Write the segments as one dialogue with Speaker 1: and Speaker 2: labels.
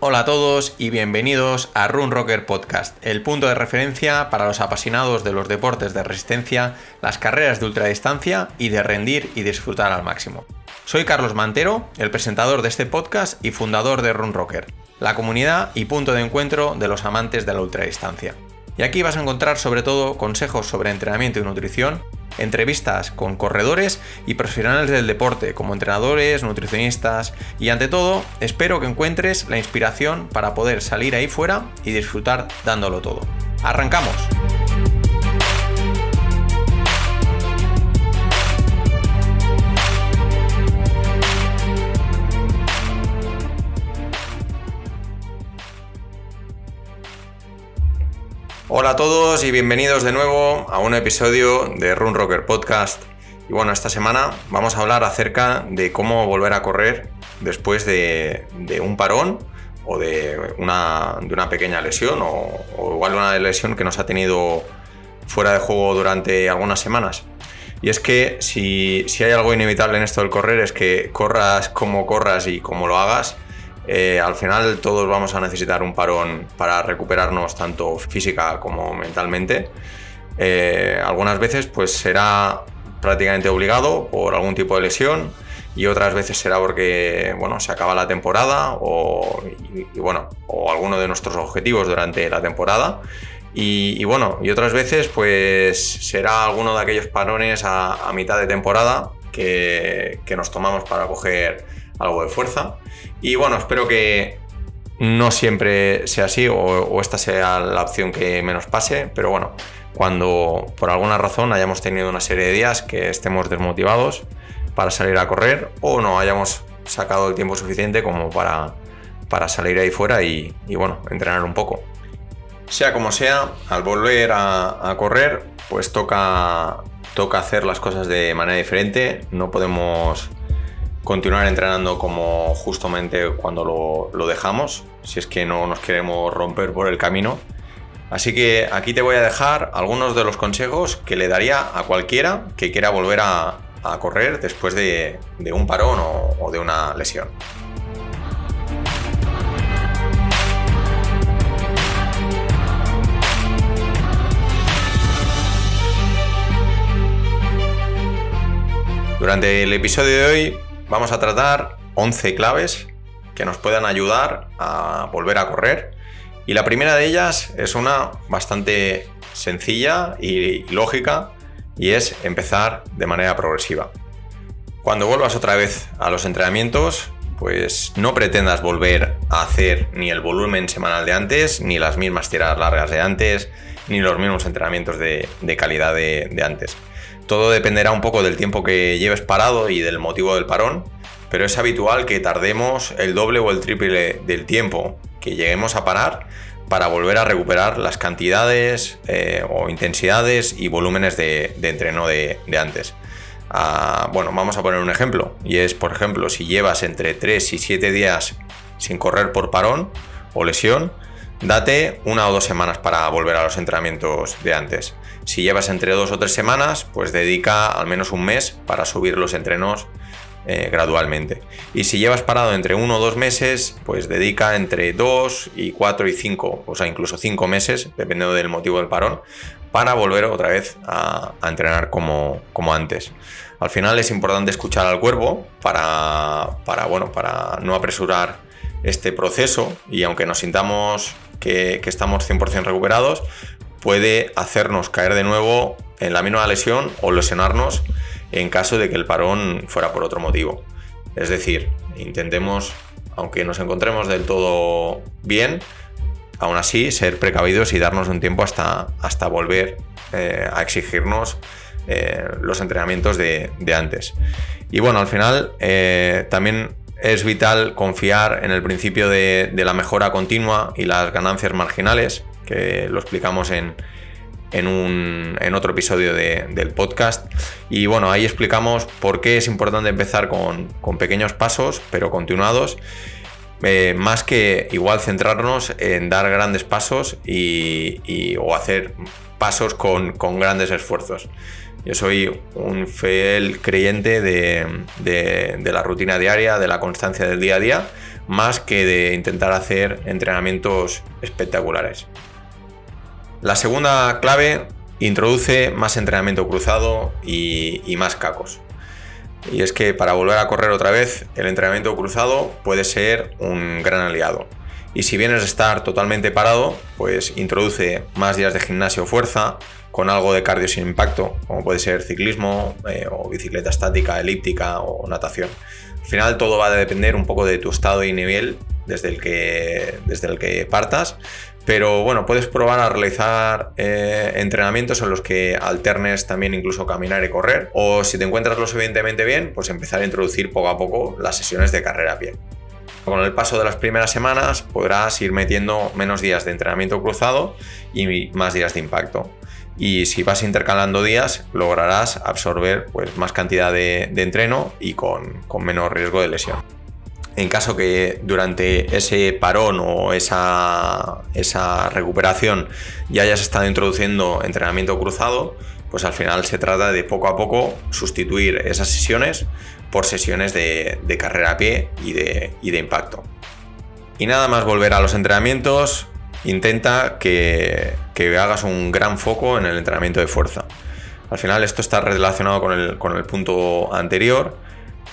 Speaker 1: Hola a todos y bienvenidos a Run Rocker Podcast, el punto de referencia para los apasionados de los deportes de resistencia, las carreras de ultradistancia y de rendir y disfrutar al máximo. Soy Carlos Mantero, el presentador de este podcast y fundador de Run Rocker, la comunidad y punto de encuentro de los amantes de la ultradistancia. Y aquí vas a encontrar sobre todo consejos sobre entrenamiento y nutrición, entrevistas con corredores y profesionales del deporte, como entrenadores, nutricionistas y ante todo, espero que encuentres la inspiración para poder salir ahí fuera y disfrutar dándolo todo. ¡Arrancamos! Hola a todos y bienvenidos de nuevo a un episodio de Run Rocker Podcast. Y bueno, esta semana vamos a hablar acerca de cómo volver a correr después de, un parón o de una, pequeña lesión o, o, igual una lesión que nos ha tenido fuera de juego durante algunas semanas. Y es que si, si hay algo inevitable en esto del correr es que corras como corras y como lo hagas, eh, al final todos vamos a necesitar un parón para recuperarnos tanto física como mentalmente. Eh, algunas veces pues será prácticamente obligado por algún tipo de lesión y otras veces será porque bueno, se acaba la temporada o, bueno, o alguno de nuestros objetivos durante la temporada. Y, bueno, y otras veces pues será alguno de aquellos parones a, mitad de temporada que nos tomamos para coger algo de fuerza. Y bueno, espero que no siempre sea así o, esta sea la opción que menos pase, pero bueno, cuando por alguna razón hayamos tenido una serie de días que estemos desmotivados para salir a correr o no hayamos sacado el tiempo suficiente como para, para salir ahí fuera y, bueno, entrenar un poco. Sea como sea, al volver a, a correr, pues toca, toca hacer las cosas de manera diferente, no podemos continuar entrenando como justamente cuando lo, dejamos, si es que no nos queremos romper por el camino. Así que aquí te voy a dejar algunos de los consejos que le daría a cualquiera que quiera volver a, correr después de, un parón o de una lesión. Durante el episodio de hoy vamos a tratar 11 claves que nos puedan ayudar a volver a correr. Y la primera de ellas es una bastante sencilla y lógica y es empezar de manera progresiva. Cuando vuelvas otra vez a los entrenamientos, pues no pretendas volver a hacer ni el volumen semanal de antes, ni las mismas tiradas largas de antes, ni los mismos entrenamientos de, calidad de, de antes. Todo dependerá un poco del tiempo que lleves parado y del motivo del parón, pero es habitual que tardemos el doble o el triple del tiempo que lleguemos a parar para volver a recuperar las cantidades eh, o intensidades y volúmenes de, entreno de, antes. Ah, bueno, vamos a poner un ejemplo, y es, por ejemplo, si llevas entre 3 y 7 días sin correr por parón o lesión, date una o dos semanas para volver a los entrenamientos de antes. Si llevas entre dos o tres semanas, pues dedica al menos un mes para subir los entrenos eh, gradualmente. Y si llevas parado entre uno o dos meses, pues dedica entre dos y cuatro y cinco, o sea, incluso cinco meses, dependiendo del motivo del parón, para volver otra vez a, entrenar como, como, antes. Al final es importante escuchar al cuerpo para, para, bueno, para no apresurar este proceso y aunque nos sintamos que, que estamos 100% recuperados, puede hacernos caer de nuevo en la misma lesión o lesionarnos en caso de que el parón fuera por otro motivo. Es decir, intentemos, aunque nos encontremos del todo bien, aún así ser precavidos y darnos un tiempo hasta, hasta volver eh, a exigirnos eh, los entrenamientos de, antes. Y bueno, al final eh, también es vital confiar en el principio de, la mejora continua y las ganancias marginales que lo explicamos en, en, otro episodio del podcast. Y bueno, ahí explicamos por qué es importante empezar con, pequeños pasos, pero continuados. Eh, más que igual centrarnos en dar grandes pasos y, o hacer pasos con, grandes esfuerzos. Yo soy un fiel creyente de, la rutina diaria, de la constancia del día a día, más que de intentar hacer entrenamientos espectaculares. La segunda clave introduce más entrenamiento cruzado y, más cacos. Y es que para volver a correr otra vez, el entrenamiento cruzado puede ser un gran aliado. Y si vienes a estar totalmente parado, pues introduce más días de gimnasio fuerza, con algo de cardio sin impacto, como puede ser ciclismo eh, o bicicleta estática, elíptica o natación. Al final todo va a depender un poco de tu estado y nivel desde el que, desde el que partas, pero bueno, puedes probar a realizar eh, entrenamientos en los que alternes también incluso caminar y correr. O si te encuentras lo suficientemente bien, pues empezar a introducir poco a poco las sesiones de carrera a pie. Con el paso de las primeras semanas podrás ir metiendo menos días de entrenamiento cruzado y más días de impacto. Y si vas intercalando días, lograrás absorber pues, más cantidad de, entreno y con, con menos riesgo de lesión en caso que durante ese parón o esa, esa, recuperación ya hayas estado introduciendo entrenamiento cruzado, pues al final se trata de poco a poco sustituir esas sesiones por sesiones de, carrera a pie y de, y de impacto. Y nada más volver a los entrenamientos, intenta que, que, hagas un gran foco en el entrenamiento de fuerza. Al final esto está relacionado con el, con el punto anterior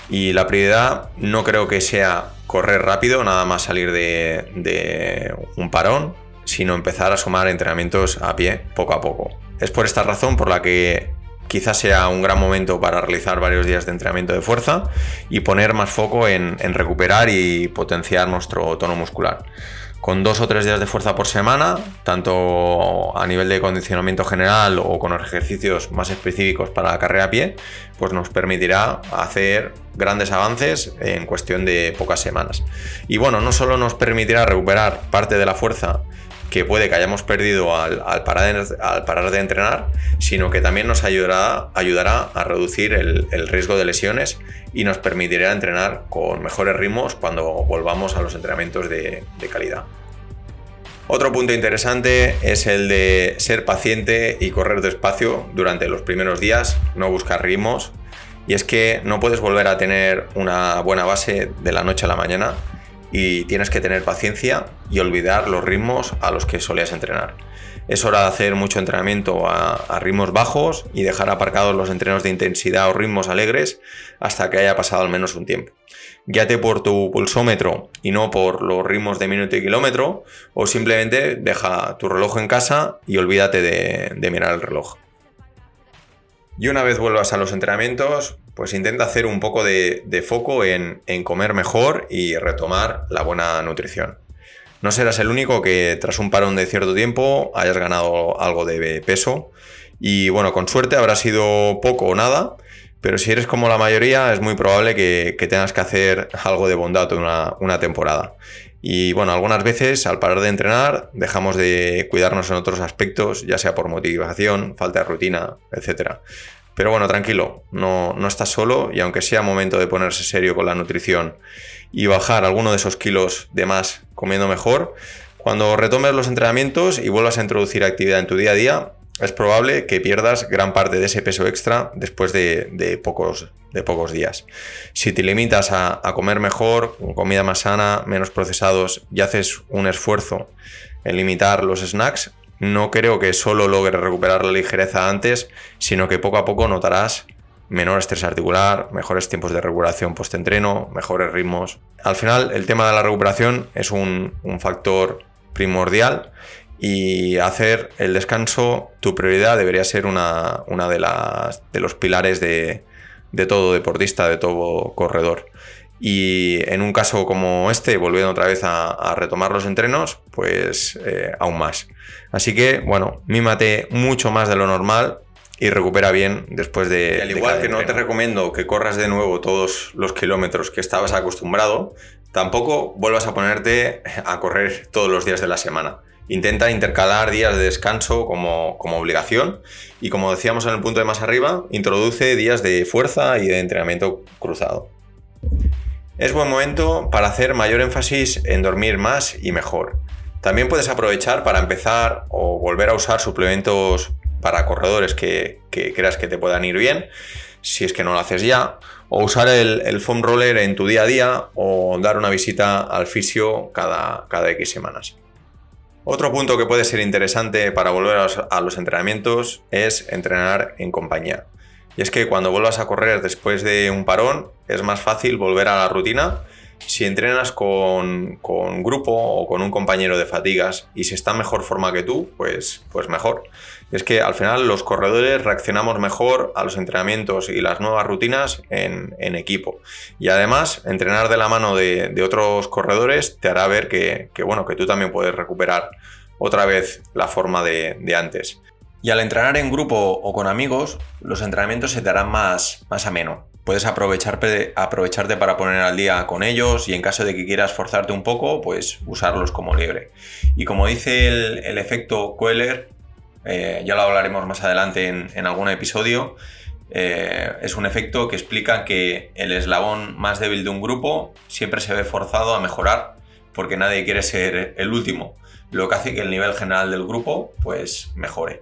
Speaker 1: y la prioridad no creo que sea correr rápido, nada más salir de, un parón, sino empezar a sumar entrenamientos a pie poco a poco. Es por esta razón por la que quizás sea un gran momento para realizar varios días de entrenamiento de fuerza y poner más foco en recuperar y potenciar nuestro tono muscular con dos o tres días de fuerza por semana, tanto a nivel de condicionamiento general o con ejercicios más específicos para la carrera a pie, pues nos permitirá hacer grandes avances en cuestión de pocas semanas. Y bueno, no solo nos permitirá recuperar parte de la fuerza que puede que hayamos perdido al, parar, de, entrenar, sino que también nos ayudará, a reducir el, riesgo de lesiones y nos permitirá entrenar con mejores ritmos cuando volvamos a los entrenamientos de calidad. Otro punto interesante es el de ser paciente y correr despacio durante los primeros días, no buscar ritmos. Y es que no puedes volver a tener una buena base de la noche a la mañana y tienes que tener paciencia y olvidar los ritmos a los que solías entrenar. Es hora de hacer mucho entrenamiento a, ritmos bajos y dejar aparcados los entrenos de intensidad o ritmos alegres hasta que haya pasado al menos un tiempo. Guíate por tu pulsómetro y no por los ritmos de minuto y kilómetro o simplemente deja tu reloj en casa y olvídate de mirar el reloj. Y una vez vuelvas a los entrenamientos, pues intenta hacer un poco de, foco en, comer mejor y retomar la buena nutrición. No serás el único que tras un parón de cierto tiempo hayas ganado algo de peso y bueno, con suerte habrá sido poco o nada, pero si eres como la mayoría es muy probable que, tengas que hacer algo de bondad una, una temporada. Y bueno, algunas veces al parar de entrenar dejamos de cuidarnos en otros aspectos, ya sea por motivación, falta de rutina, etc. Pero bueno, tranquilo, no, no estás solo y aunque sea momento de ponerse serio con la nutrición y bajar alguno de esos kilos de más comiendo mejor, cuando retomes los entrenamientos y vuelvas a introducir actividad en tu día a día, es probable que pierdas gran parte de ese peso extra después de, pocos, días. Si te limitas a, comer mejor, comida más sana, menos procesados y haces un esfuerzo en limitar los snacks, no creo que solo logres recuperar la ligereza antes, sino que poco a poco notarás menor estrés articular, mejores tiempos de recuperación post-entreno, mejores ritmos. Al final, el tema de la recuperación es un, factor primordial y hacer el descanso tu prioridad debería ser una, de, las, de los pilares de, todo deportista, de todo corredor. Y en un caso como este, volviendo otra vez a, retomar los entrenos, pues eh, aún más. Así que, bueno, mímate mucho más de lo normal y recupera bien después de... al igual que no te recomiendo que corras de nuevo todos los kilómetros que estabas acostumbrado, tampoco vuelvas a ponerte a correr todos los días de la semana. Intenta intercalar días de descanso como, como, obligación y como decíamos en el punto de más arriba, introduce días de fuerza y de entrenamiento cruzado. Es buen momento para hacer mayor énfasis en dormir más y mejor. También puedes aprovechar para empezar o volver a usar suplementos para corredores que, creas que te puedan ir bien, si es que no lo haces ya, o usar el, foam roller en tu día a día o dar una visita al fisio cada, cada X semanas. Otro punto que puede ser interesante para volver a los entrenamientos es entrenar en compañía. Y es que cuando vuelvas a correr después de un parón es más fácil volver a la rutina si entrenas con, con, grupo o con un compañero de fatigas y si está mejor forma que tú, pues, pues mejor. Es que al final los corredores reaccionamos mejor a los entrenamientos y las nuevas rutinas en, equipo. Y además, entrenar de la mano de, otros corredores te hará ver que, bueno, que tú también puedes recuperar otra vez la forma de, antes. Y al entrenar en grupo o con amigos, los entrenamientos se te harán más, más ameno puedes aprovecharte, aprovecharte para poner al día con ellos y en caso de que quieras forzarte un poco, pues usarlos como libre. Y como dice el, efecto Queller, eh, ya lo hablaremos más adelante en, algún episodio, eh, es un efecto que explica que el eslabón más débil de un grupo siempre se ve forzado a mejorar porque nadie quiere ser el último, lo que hace que el nivel general del grupo pues mejore.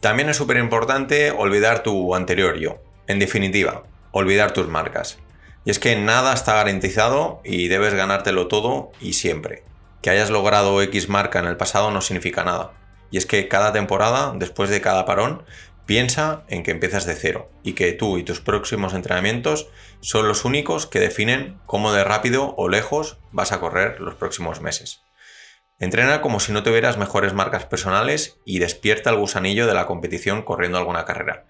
Speaker 1: También es súper importante olvidar tu anterior yo. En definitiva, olvidar tus marcas. Y es que nada está garantizado y debes ganártelo todo y siempre. Que hayas logrado X marca en el pasado no significa nada. Y es que cada temporada, después de cada parón, piensa en que empiezas de cero y que tú y tus próximos entrenamientos son los únicos que definen cómo de rápido o lejos vas a correr los próximos meses. Entrena como si no tuvieras mejores marcas personales y despierta el gusanillo de la competición corriendo alguna carrera.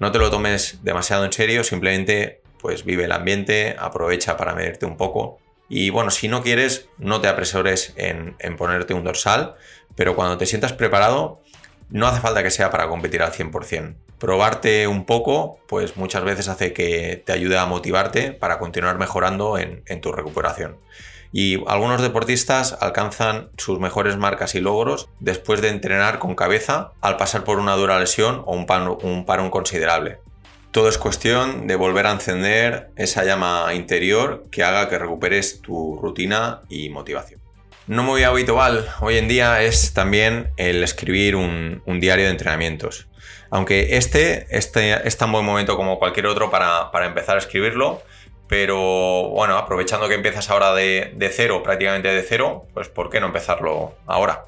Speaker 1: No te lo tomes demasiado en serio, simplemente pues vive el ambiente, aprovecha para medirte un poco. Y bueno, si no quieres, no te apresores en, ponerte un dorsal, pero cuando te sientas preparado, no hace falta que sea para competir al 100%. Probarte un poco, pues muchas veces hace que te ayude a motivarte para continuar mejorando en tu recuperación y algunos deportistas alcanzan sus mejores marcas y logros después de entrenar con cabeza al pasar por una dura lesión o un, un parón considerable. Todo es cuestión de volver a encender esa llama interior que haga que recuperes tu rutina y motivación. No muy habitual hoy en día es también el escribir un, diario de entrenamientos. Aunque este, este, es tan buen momento como cualquier otro para, para empezar a escribirlo, pero bueno, aprovechando que empiezas ahora de, cero, prácticamente de cero, pues ¿por qué no empezarlo ahora?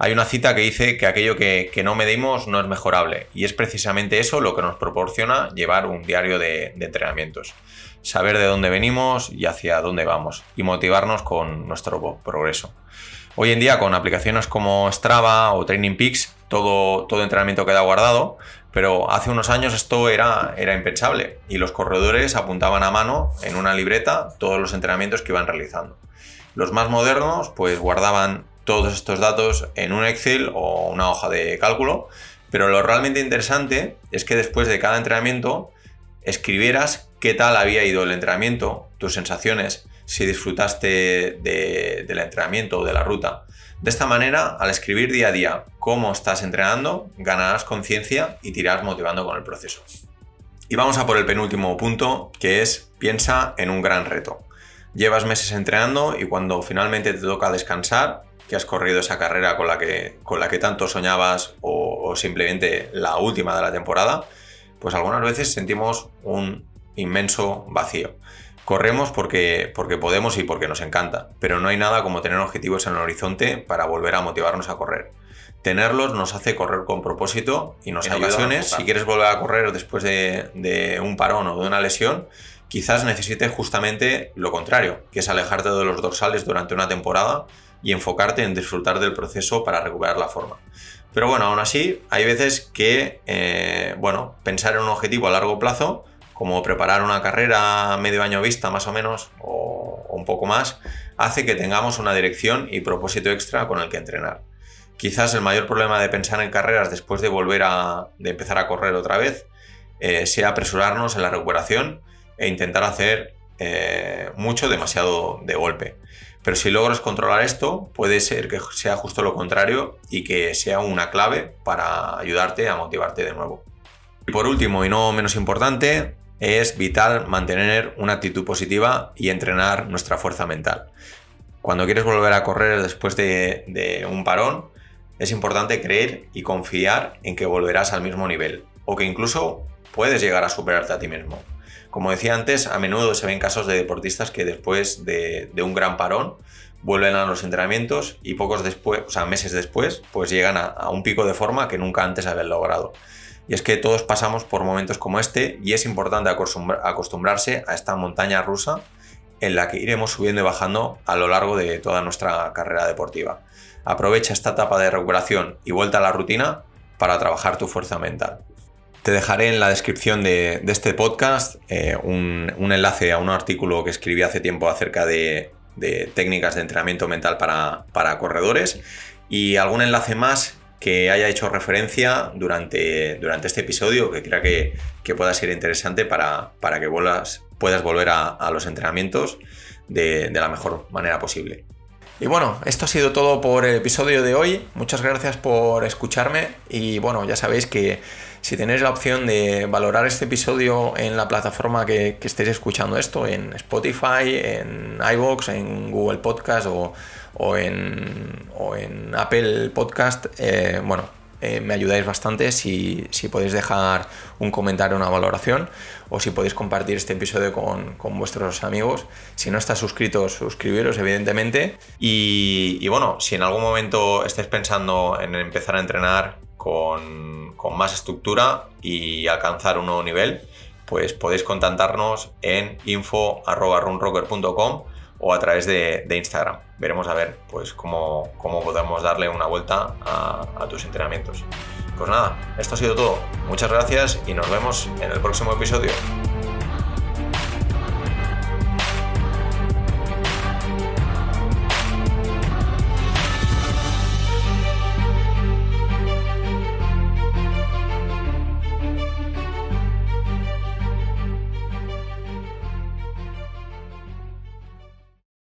Speaker 1: Hay una cita que dice que aquello que, no medimos no es mejorable y es precisamente eso lo que nos proporciona llevar un diario de, de, entrenamientos. Saber de dónde venimos y hacia dónde vamos y motivarnos con nuestro progreso. Hoy en día con aplicaciones como Strava o Training Peaks todo, todo entrenamiento queda guardado, pero hace unos años esto era, era impensable y los corredores apuntaban a mano en una libreta todos los entrenamientos que iban realizando. Los más modernos pues guardaban todos estos datos en un Excel o una hoja de cálculo, pero lo realmente interesante es que después de cada entrenamiento escribieras qué tal había ido el entrenamiento, tus sensaciones, si disfrutaste del entrenamiento o de la ruta. De esta manera, al escribir día a día cómo estás entrenando, ganarás conciencia y te irás motivando con el proceso. Y vamos a por el penúltimo punto, que es piensa en un gran reto. Llevas meses entrenando y cuando finalmente te toca descansar, que has corrido esa carrera con la que, con la que tanto soñabas o simplemente la última de la temporada, pues algunas veces sentimos un inmenso vacío. Corremos porque, porque podemos y porque nos encanta, pero no hay nada como tener objetivos en el horizonte para volver a motivarnos a correr. Tenerlos nos hace correr con propósito y nos ayuda. Ocasiones, si quieres volver a correr después de, un parón o de una lesión, quizás necesites justamente lo contrario, que es alejarte de los dorsales durante una temporada y enfocarte en disfrutar del proceso para recuperar la forma. Pero bueno, aún así, hay veces que, eh, bueno, pensar en un objetivo a largo plazo como preparar una carrera medio año vista más o menos o, un poco más, hace que tengamos una dirección y propósito extra con el que entrenar. Quizás el mayor problema de pensar en carreras después de volver a de empezar a correr otra vez eh, sea apresurarnos en la recuperación e intentar hacer eh, mucho demasiado de golpe. Pero si logras controlar esto, puede ser que sea justo lo contrario y que sea una clave para ayudarte a motivarte de nuevo. Y por último, y no menos importante, es vital mantener una actitud positiva y entrenar nuestra fuerza mental. Cuando quieres volver a correr después de, un parón, es importante creer y confiar en que volverás al mismo nivel o que incluso puedes llegar a superarte a ti mismo. Como decía antes, a menudo se ven casos de deportistas que después de, un gran parón vuelven a los entrenamientos y pocos después, o sea, meses después, pues llegan a, un pico de forma que nunca antes habían logrado. Y es que todos pasamos por momentos como este y es importante acostumbrarse a esta montaña rusa en la que iremos subiendo y bajando a lo largo de toda nuestra carrera deportiva. Aprovecha esta etapa de recuperación y vuelta a la rutina para trabajar tu fuerza mental. Te dejaré en la descripción de, este podcast eh, un, enlace a un artículo que escribí hace tiempo acerca de, técnicas de entrenamiento mental para, corredores y algún enlace más que haya hecho referencia durante, durante este episodio que crea que, pueda ser interesante para, para que puedas volver a, los entrenamientos de la mejor manera posible. Y bueno, esto ha sido todo por el episodio de hoy. Muchas gracias por escucharme y bueno, ya sabéis que si tenéis la opción de valorar este episodio en la plataforma que, estéis escuchando esto, en Spotify, en iVoox, en Google Podcast o, en, en, Apple Podcast, eh, bueno, eh, me ayudáis bastante si, podéis dejar un comentario, una valoración o si podéis compartir este episodio con, vuestros amigos. Si no estás suscritos, suscribiros evidentemente. Y, bueno, si en algún momento estáis pensando en empezar a entrenar con, más estructura y alcanzar un nuevo nivel, pues podéis contactarnos en info.runrocker.com o a través de, Instagram. Veremos a ver pues cómo, cómo podemos darle una vuelta a, a tus entrenamientos. Pues nada, esto ha sido todo. Muchas gracias y nos vemos en el próximo episodio.